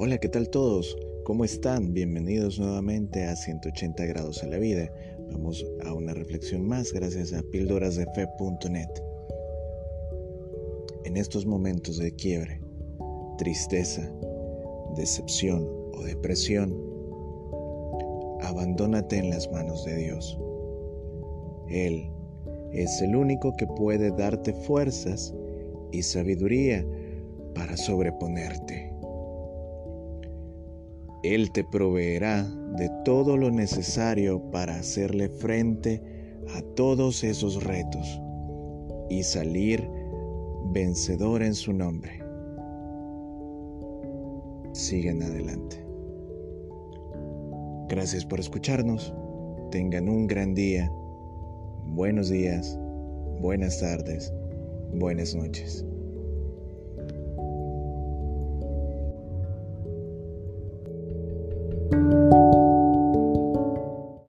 Hola, ¿qué tal todos? ¿Cómo están? Bienvenidos nuevamente a 180 grados a la vida. Vamos a una reflexión más gracias a píldorasdefe.net. En estos momentos de quiebre, tristeza, decepción o depresión, abandónate en las manos de Dios. Él es el único que puede darte fuerzas y sabiduría para sobreponerte. Él te proveerá de todo lo necesario para hacerle frente a todos esos retos y salir vencedor en su nombre. Siguen adelante. Gracias por escucharnos. Tengan un gran día. Buenos días, buenas tardes, buenas noches.